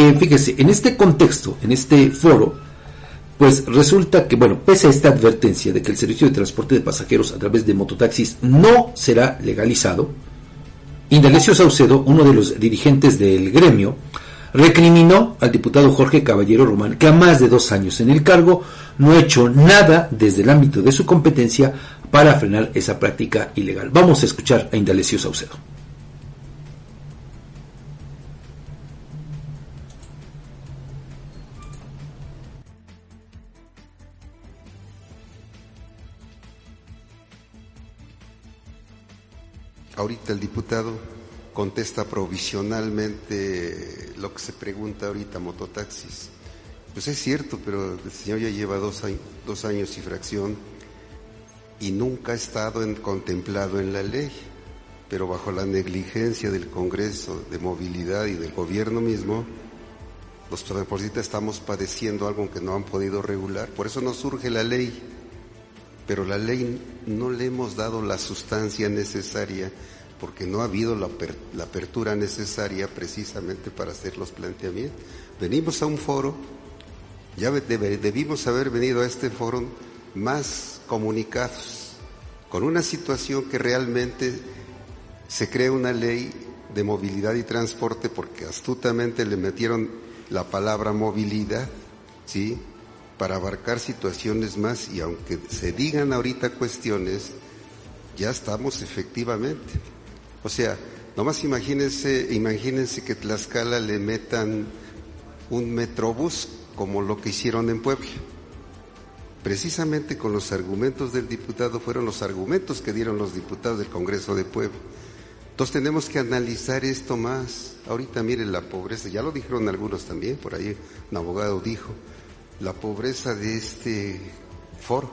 eh, fíjese, en este contexto, en este foro, pues resulta que, bueno, pese a esta advertencia de que el servicio de transporte de pasajeros a través de mototaxis no será legalizado, Indalecio Saucedo, uno de los dirigentes del gremio, recriminó al diputado Jorge Caballero Román, que a más de dos años en el cargo no ha hecho nada desde el ámbito de su competencia para frenar esa práctica ilegal. Vamos a escuchar a Indalecio Saucedo. Ahorita el diputado contesta provisionalmente lo que se pregunta ahorita mototaxis. Pues es cierto, pero el señor ya lleva dos, años y fracción y nunca ha estado contemplado en la ley, pero bajo la negligencia del Congreso de Movilidad y del gobierno mismo, los transportistas estamos padeciendo algo que no han podido regular. Por eso no surge la ley, pero la ley no le hemos dado la sustancia necesaria porque no ha habido la, apertura necesaria precisamente para hacer los planteamientos. Venimos a un foro, ya debimos haber venido a este foro más comunicados, con una situación que realmente se crea una ley de movilidad y transporte porque astutamente le metieron la palabra movilidad, ¿sí? Para abarcar situaciones más y aunque se digan ahorita cuestiones, ya estamos efectivamente. O sea, nomás imagínense, imagínense que Tlaxcala le metan un metrobús como lo que hicieron en Puebla. Precisamente con los argumentos del diputado fueron los argumentos que dieron los diputados del Congreso de Puebla. Entonces tenemos que analizar esto más. Ahorita miren la pobreza, ya lo dijeron algunos también, por ahí un abogado dijo, la pobreza de este foro.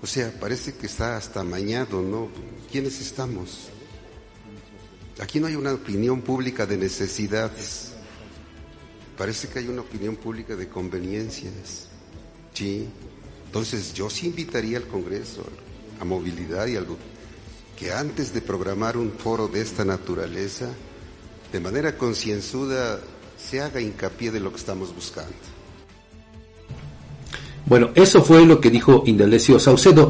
O sea, parece que está hasta mañado, ¿no? ¿Quiénes estamos? Aquí no hay una opinión pública de necesidades. Parece que hay una opinión pública de conveniencias. Sí. Entonces yo sí invitaría al Congreso a movilidad y algo que antes de programar un foro de esta naturaleza, de manera concienzuda, se haga hincapié de lo que estamos buscando. Bueno, eso fue lo que dijo Indalecio Saucedo.